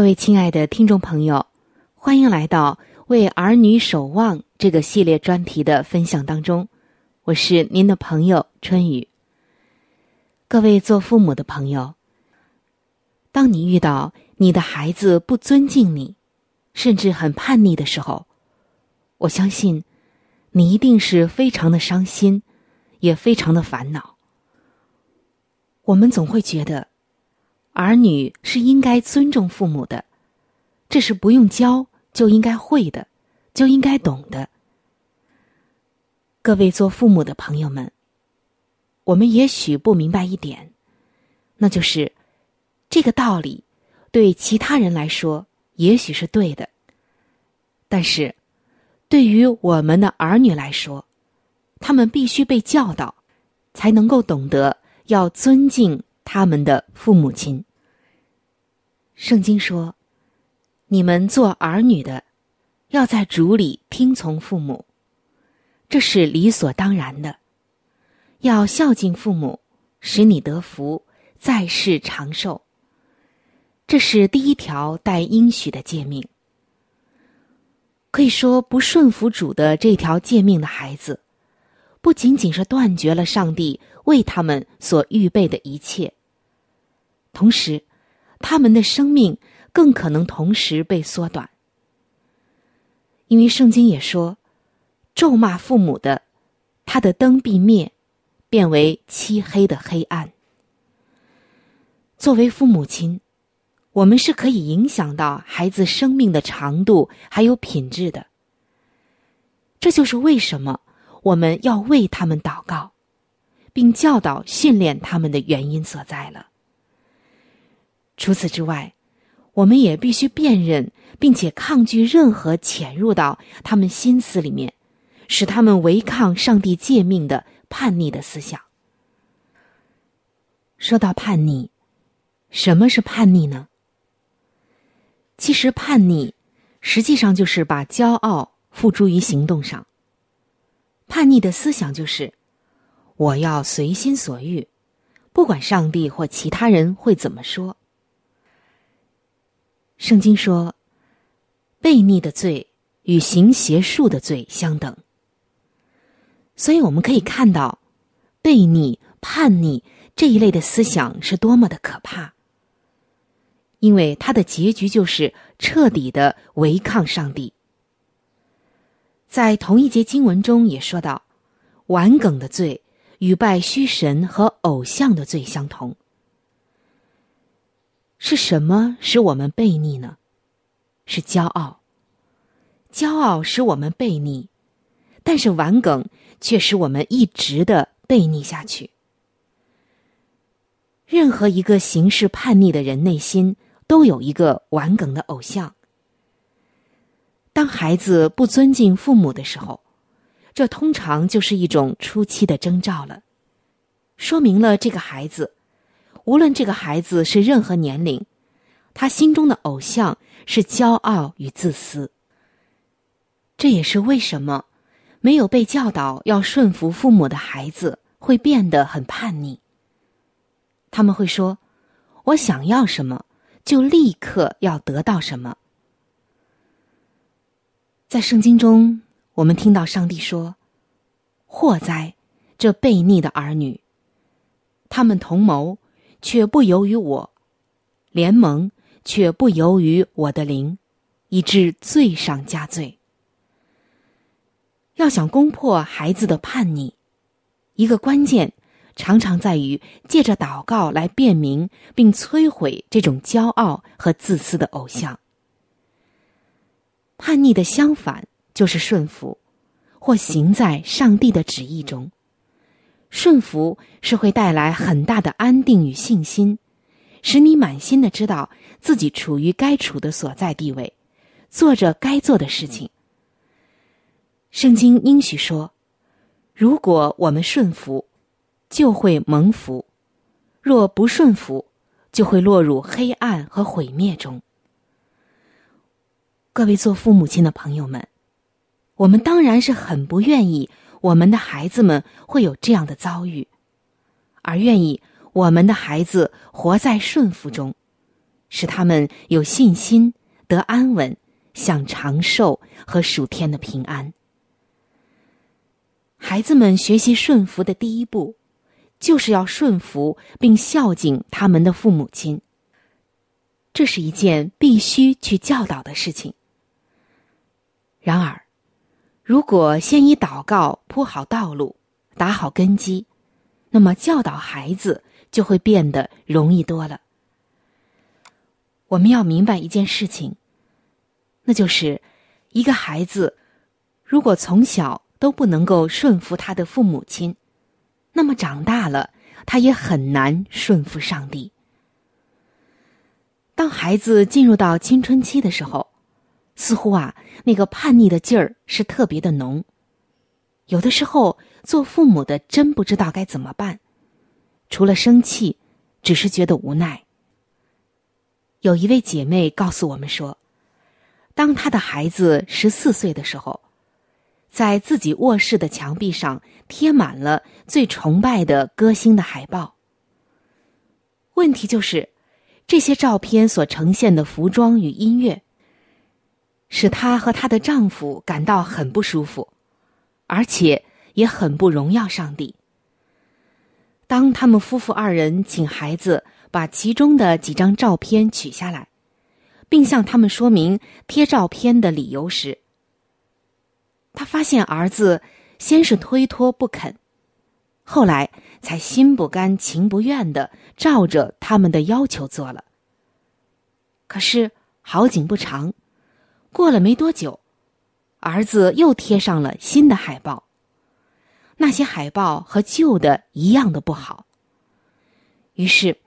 各位亲爱的听众朋友，欢迎来到《为儿女守望》这个系列专题的分享当中。我是您的朋友春雨。各位做父母的朋友，当你遇到你的孩子不尊敬你，甚至很叛逆的时候，我相信你一定是非常的伤心，也非常的烦恼。我们总会觉得。儿女是应该尊重父母的，这是不用教就应该会的，就应该懂的。各位做父母的朋友们，我们也许不明白一点，那就是这个道理对其他人来说也许是对的，但是对于我们的儿女来说，他们必须被教导，才能够懂得要尊敬。他们的父母亲。圣经说：“你们做儿女的，要在主里听从父母，这是理所当然的。要孝敬父母，使你得福，在世长寿。这是第一条带应许的诫命。可以说，不顺服主的这条诫命的孩子，不仅仅是断绝了上帝。”为他们所预备的一切，同时，他们的生命更可能同时被缩短，因为圣经也说：“咒骂父母的，他的灯必灭，变为漆黑的黑暗。”作为父母亲，我们是可以影响到孩子生命的长度还有品质的。这就是为什么我们要为他们祷告，并教导训练他们的原因所在了。除此之外，我们也必须辨认并且抗拒任何潜入到他们心思里面，使他们违抗上帝诫命的叛逆的思想。说到叛逆，什么是叛逆呢？其实叛逆，实际上就是把骄傲付诸于行动上。叛逆的思想就是，我要随心所欲，不管上帝或其他人会怎么说。圣经说，悖逆的罪与行邪术的罪相等。所以我们可以看到，悖逆、叛逆。这一类的思想是多么的可怕！因为它的结局就是彻底的违抗上帝。在同一节经文中也说到，顽梗的罪与拜虚神和偶像的罪相同。是什么使我们悖逆呢？是骄傲。骄傲使我们悖逆，但是顽梗却使我们一直的悖逆下去。任何一个行事叛逆的人内心都有一个顽梗的偶像。当孩子不尊敬父母的时候，这通常就是一种初期的征兆了，说明了这个孩子，无论这个孩子是任何年龄，他心中的偶像是骄傲与自私。这也是为什么没有被教导要顺服父母的孩子会变得很叛逆。他们会说：“我想要什么，就立刻要得到什么。”在圣经中，我们听到上帝说：“祸哉，这悖逆的儿女！他们同谋，却不由于我；联盟，却不由于我的灵，以致罪上加罪。”要想攻破孩子的叛逆，一个关键。常常在于借着祷告来辨明并摧毁这种骄傲和自私的偶像。叛逆的相反就是顺服，或行在上帝的旨意中。顺服是会带来很大的安定与信心，使你满心的知道自己处于该处的所在地位，做着该做的事情。圣经应许说：“如果我们顺服。”就会蒙福，若不顺服，就会落入黑暗和毁灭中。各位做父母亲的朋友们，我们当然是很不愿意我们的孩子们会有这样的遭遇，而愿意我们的孩子活在顺服中，使他们有信心、得安稳、享长寿和属天的平安。孩子们学习顺服的第一步。就是要顺服并孝敬他们的父母亲，这是一件必须去教导的事情。然而，如果先以祷告铺好道路、打好根基，那么教导孩子就会变得容易多了。我们要明白一件事情，那就是一个孩子如果从小都不能够顺服他的父母亲。那么长大了，他也很难顺服上帝。当孩子进入到青春期的时候，似乎啊，那个叛逆的劲儿是特别的浓。有的时候，做父母的真不知道该怎么办，除了生气，只是觉得无奈。有一位姐妹告诉我们说，当她的孩子十四岁的时候。在自己卧室的墙壁上贴满了最崇拜的歌星的海报。问题就是，这些照片所呈现的服装与音乐，使她和她的丈夫感到很不舒服，而且也很不荣耀上帝。当他们夫妇二人请孩子把其中的几张照片取下来，并向他们说明贴照片的理由时，他发现儿子先是推脱不肯，后来才心不甘情不愿的照着他们的要求做了。可是好景不长，过了没多久，儿子又贴上了新的海报。那些海报和旧的一样的不好。于是，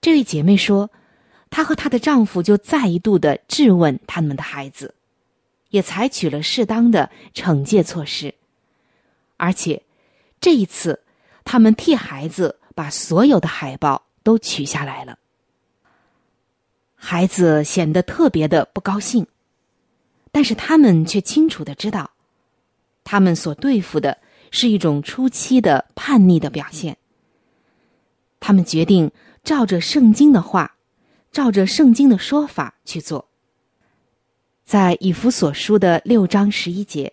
这位姐妹说，她和她的丈夫就再一度的质问他们的孩子，也采取了适当的惩戒措施，而且这一次，他们替孩子把所有的海报都取下来了。孩子显得特别的不高兴，但是他们却清楚的知道，他们所对付的。是一种初期的叛逆的表现。他们决定照着圣经的话，照着圣经的说法去做。在以弗所书的六章十一节，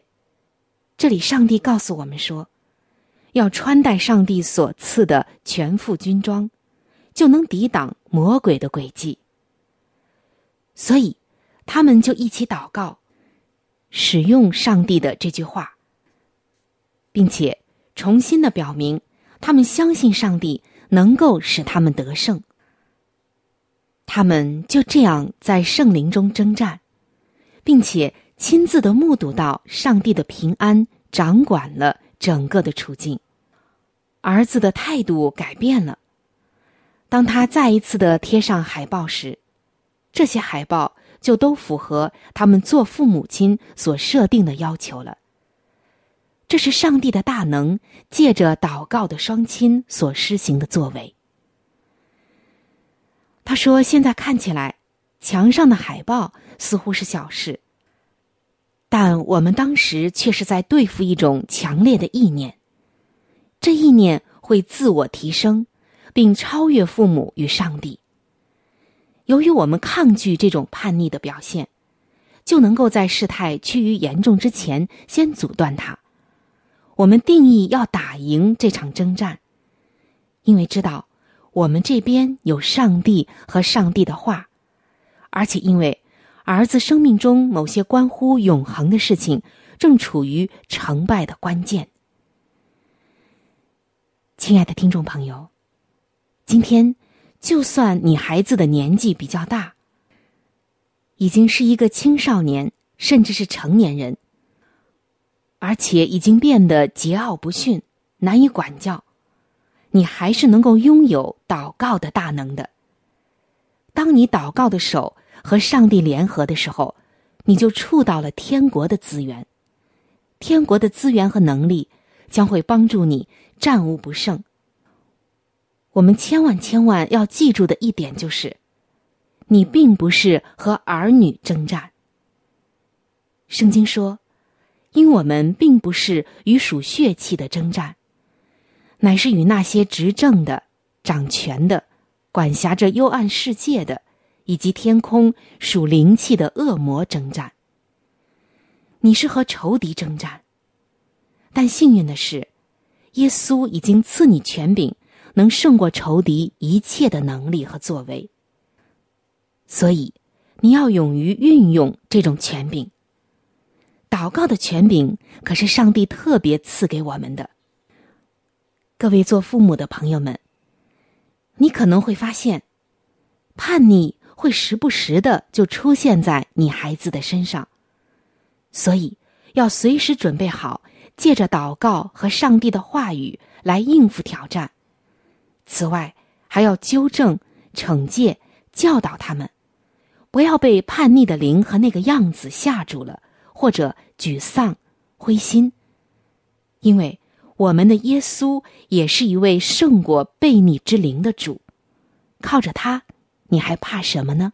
这里上帝告诉我们说，要穿戴上帝所赐的全副军装，就能抵挡魔鬼的诡计。所以，他们就一起祷告，使用上帝的这句话。并且重新的表明，他们相信上帝能够使他们得胜。他们就这样在圣灵中征战，并且亲自的目睹到上帝的平安掌管了整个的处境。儿子的态度改变了。当他再一次的贴上海报时，这些海报就都符合他们做父母亲所设定的要求了。这是上帝的大能，借着祷告的双亲所施行的作为。他说：“现在看起来，墙上的海报似乎是小事，但我们当时却是在对付一种强烈的意念。这意念会自我提升，并超越父母与上帝。由于我们抗拒这种叛逆的表现，就能够在事态趋于严重之前先阻断它。”我们定义要打赢这场征战，因为知道我们这边有上帝和上帝的话，而且因为儿子生命中某些关乎永恒的事情正处于成败的关键。亲爱的听众朋友，今天就算你孩子的年纪比较大，已经是一个青少年，甚至是成年人。而且已经变得桀骜不驯，难以管教，你还是能够拥有祷告的大能的。当你祷告的手和上帝联合的时候，你就触到了天国的资源，天国的资源和能力将会帮助你战无不胜。我们千万千万要记住的一点就是，你并不是和儿女征战。圣经说。因我们并不是与属血气的征战，乃是与那些执政的、掌权的、管辖着幽暗世界的，以及天空属灵气的恶魔征战。你是和仇敌征战，但幸运的是，耶稣已经赐你权柄，能胜过仇敌一切的能力和作为。所以，你要勇于运用这种权柄。祷告的权柄可是上帝特别赐给我们的。各位做父母的朋友们，你可能会发现，叛逆会时不时的就出现在你孩子的身上，所以要随时准备好，借着祷告和上帝的话语来应付挑战。此外，还要纠正、惩戒、教导他们，不要被叛逆的灵和那个样子吓住了。或者沮丧、灰心，因为我们的耶稣也是一位胜过悖逆之灵的主，靠着他，你还怕什么呢？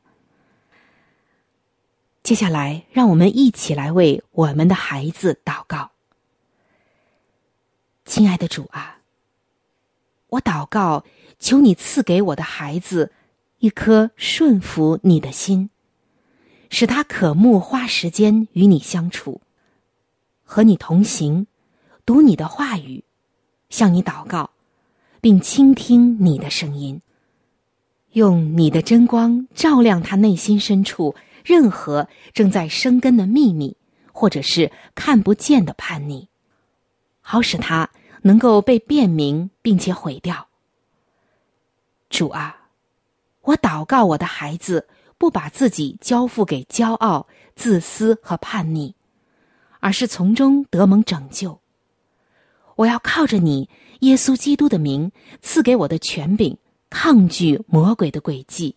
接下来，让我们一起来为我们的孩子祷告。亲爱的主啊，我祷告，求你赐给我的孩子一颗顺服你的心。使他渴慕花时间与你相处，和你同行，读你的话语，向你祷告，并倾听你的声音。用你的真光照亮他内心深处任何正在生根的秘密，或者是看不见的叛逆，好使他能够被辨明并且毁掉。主啊，我祷告我的孩子。不把自己交付给骄傲、自私和叛逆，而是从中得蒙拯救。我要靠着你，耶稣基督的名赐给我的权柄，抗拒魔鬼的诡计，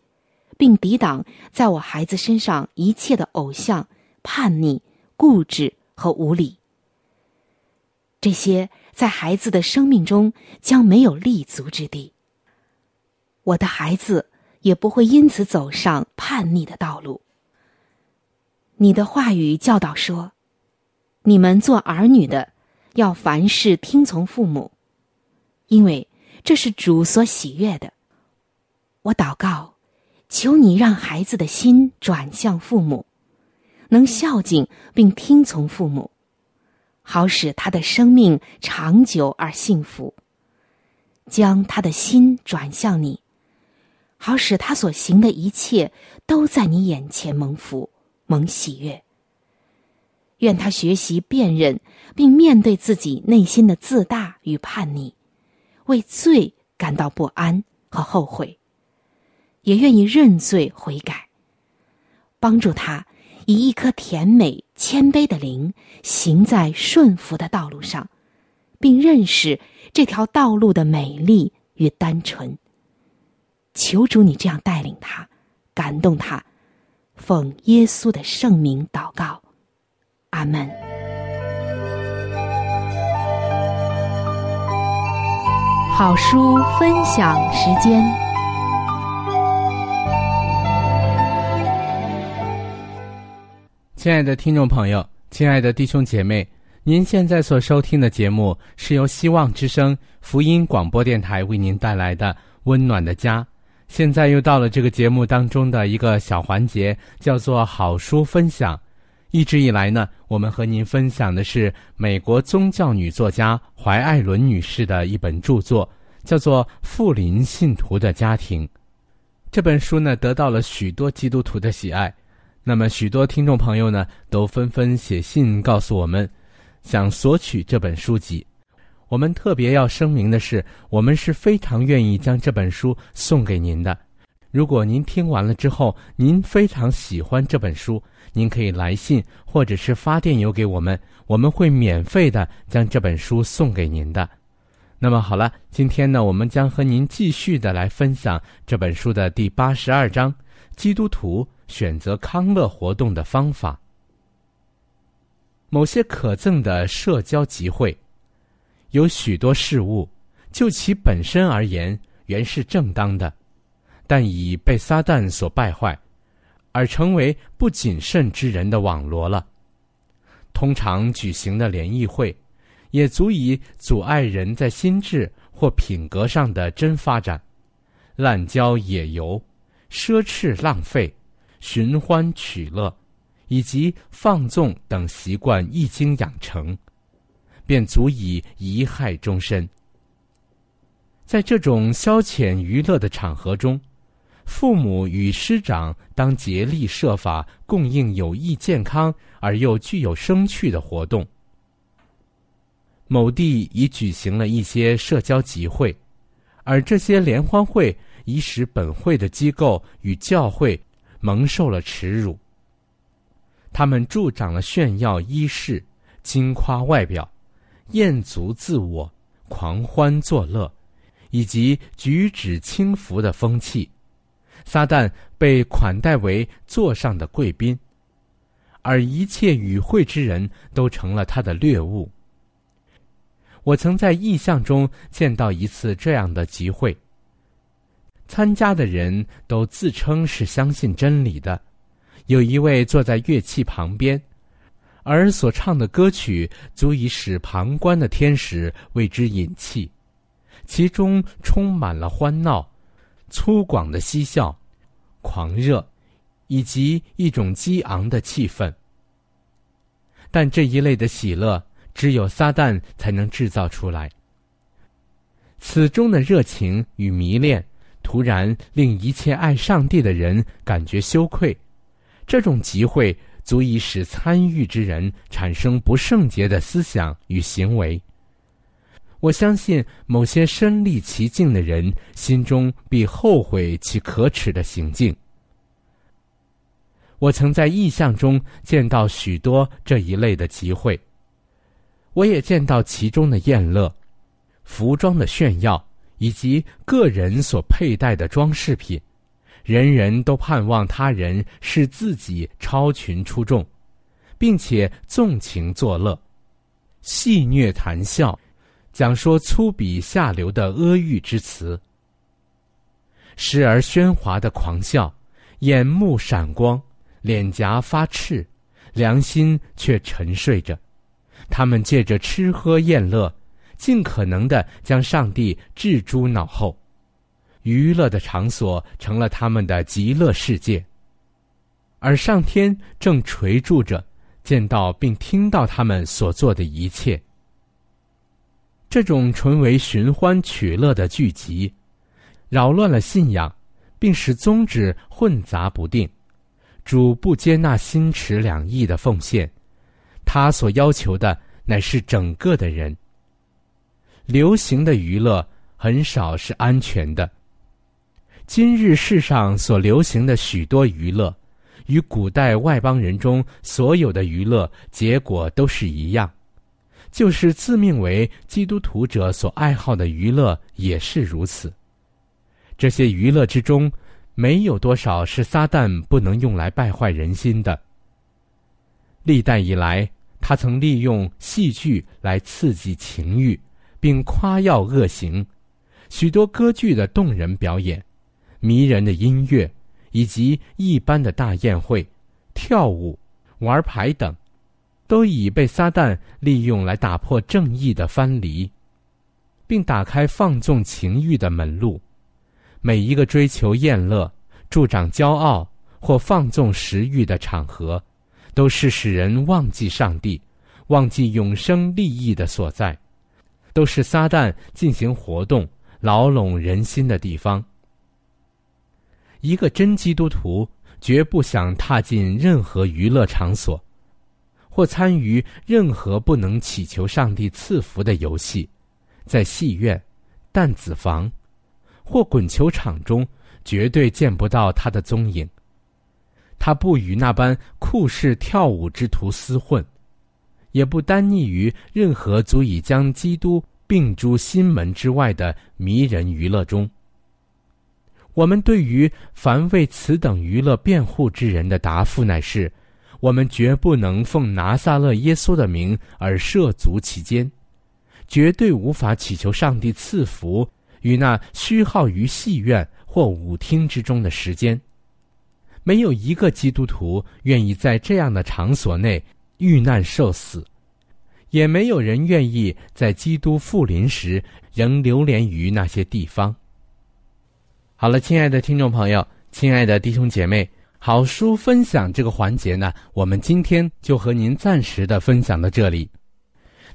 并抵挡在我孩子身上一切的偶像、叛逆、固执和无理。这些在孩子的生命中将没有立足之地。我的孩子。也不会因此走上叛逆的道路。你的话语教导说：“你们做儿女的，要凡事听从父母，因为这是主所喜悦的。”我祷告，求你让孩子的心转向父母，能孝敬并听从父母，好使他的生命长久而幸福。将他的心转向你。好使他所行的一切都在你眼前蒙福、蒙喜悦。愿他学习辨认，并面对自己内心的自大与叛逆，为罪感到不安和后悔，也愿意认罪悔改，帮助他以一颗甜美谦卑的灵行在顺服的道路上，并认识这条道路的美丽与单纯。求主，你这样带领他，感动他，奉耶稣的圣名祷告，阿门。好书分享时间，亲爱的听众朋友，亲爱的弟兄姐妹，您现在所收听的节目是由希望之声福音广播电台为您带来的《温暖的家》。现在又到了这个节目当中的一个小环节，叫做好书分享。一直以来呢，我们和您分享的是美国宗教女作家怀艾伦女士的一本著作，叫做《富林信徒的家庭》。这本书呢，得到了许多基督徒的喜爱。那么，许多听众朋友呢，都纷纷写信告诉我们，想索取这本书籍。我们特别要声明的是，我们是非常愿意将这本书送给您的。如果您听完了之后，您非常喜欢这本书，您可以来信或者是发电邮给我们，我们会免费的将这本书送给您的。那么好了，今天呢，我们将和您继续的来分享这本书的第八十二章：基督徒选择康乐活动的方法。某些可憎的社交集会。有许多事物，就其本身而言，原是正当的，但已被撒旦所败坏，而成为不谨慎之人的网罗了。通常举行的联谊会，也足以阻碍人在心智或品格上的真发展。滥交野游、奢侈浪费、寻欢取乐，以及放纵等习惯一经养成。便足以贻害终身。在这种消遣娱乐的场合中，父母与师长当竭力设法供应有益健康而又具有生趣的活动。某地已举行了一些社交集会，而这些联欢会已使本会的机构与教会蒙受了耻辱。他们助长了炫耀衣饰、金夸外表。艳足自我、狂欢作乐，以及举止轻浮的风气，撒旦被款待为座上的贵宾，而一切与会之人都成了他的掠物。我曾在意象中见到一次这样的集会，参加的人都自称是相信真理的，有一位坐在乐器旁边。而所唱的歌曲足以使旁观的天使为之引气，其中充满了欢闹、粗犷的嬉笑、狂热，以及一种激昂的气氛。但这一类的喜乐，只有撒旦才能制造出来。此中的热情与迷恋，突然令一切爱上帝的人感觉羞愧。这种集会。足以使参与之人产生不圣洁的思想与行为。我相信某些身历其境的人心中必后悔其可耻的行径。我曾在意象中见到许多这一类的集会，我也见到其中的宴乐、服装的炫耀以及个人所佩戴的装饰品，人人都盼望他人是自己超群出众，并且纵情作乐、戏谑谈笑，讲说粗鄙下流的阿谀之词，时而喧哗的狂笑，眼目闪光。脸颊发赤，良心却沉睡着。他们借着吃喝宴乐，尽可能的将上帝置诸脑后，娱乐的场所成了他们的极乐世界。而上天正垂注着，见到并听到他们所做的一切。这种纯为寻欢取乐的聚集，扰乱了信仰，并使宗旨混杂不定。主不接纳心持两亿的奉献，他所要求的乃是整个的人。流行的娱乐很少是安全的。今日世上所流行的许多娱乐，与古代外邦人中所有的娱乐结果都是一样，就是自命为基督徒者所爱好的娱乐也是如此。这些娱乐之中。没有多少是撒旦不能用来败坏人心的。历代以来，他曾利用戏剧来刺激情欲，并夸耀恶行；许多歌剧的动人表演、迷人的音乐，以及一般的大宴会、跳舞、玩牌等，都已被撒旦利用来打破正义的藩篱，并打开放纵情欲的门路。每一个追求宴乐、助长骄傲或放纵食欲的场合，都是使人忘记上帝、忘记永生利益的所在，都是撒旦进行活动、牢笼人心的地方。一个真基督徒绝不想踏进任何娱乐场所，或参与任何不能祈求上帝赐福的游戏，在戏院、弹子房。或滚球场中，绝对见不到他的踪影。他不与那般酷似跳舞之徒厮混，也不单溺于任何足以将基督并诸心门之外的迷人娱乐中。我们对于凡为此等娱乐辩护之人的答复乃是：我们绝不能奉拿撒勒耶稣的名而涉足其间，绝对无法祈求上帝赐福。与那虚耗于戏院或舞厅之中的时间，没有一个基督徒愿意在这样的场所内遇难受死，也没有人愿意在基督复临时仍流连于那些地方。好了，亲爱的听众朋友，亲爱的弟兄姐妹，好书分享这个环节呢，我们今天就和您暂时的分享到这里。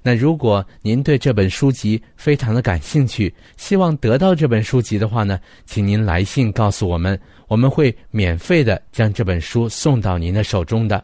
那如果您对这本书籍非常的感兴趣，希望得到这本书籍的话呢，请您来信告诉我们，我们会免费的将这本书送到您的手中的。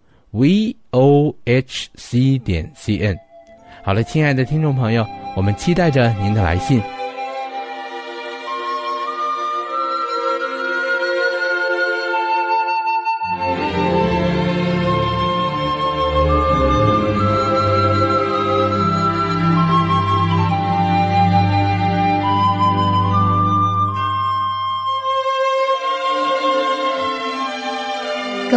v o h c 点 c n。好了，亲爱的听众朋友，我们期待着您的来信。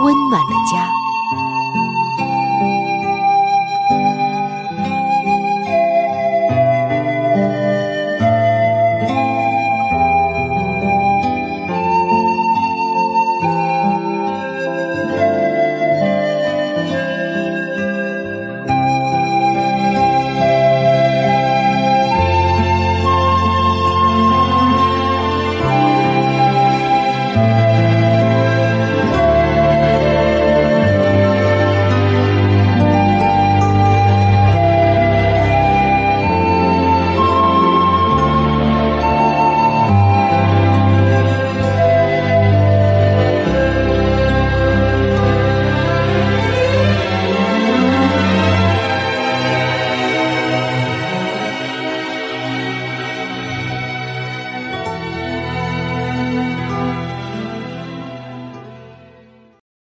温暖的家。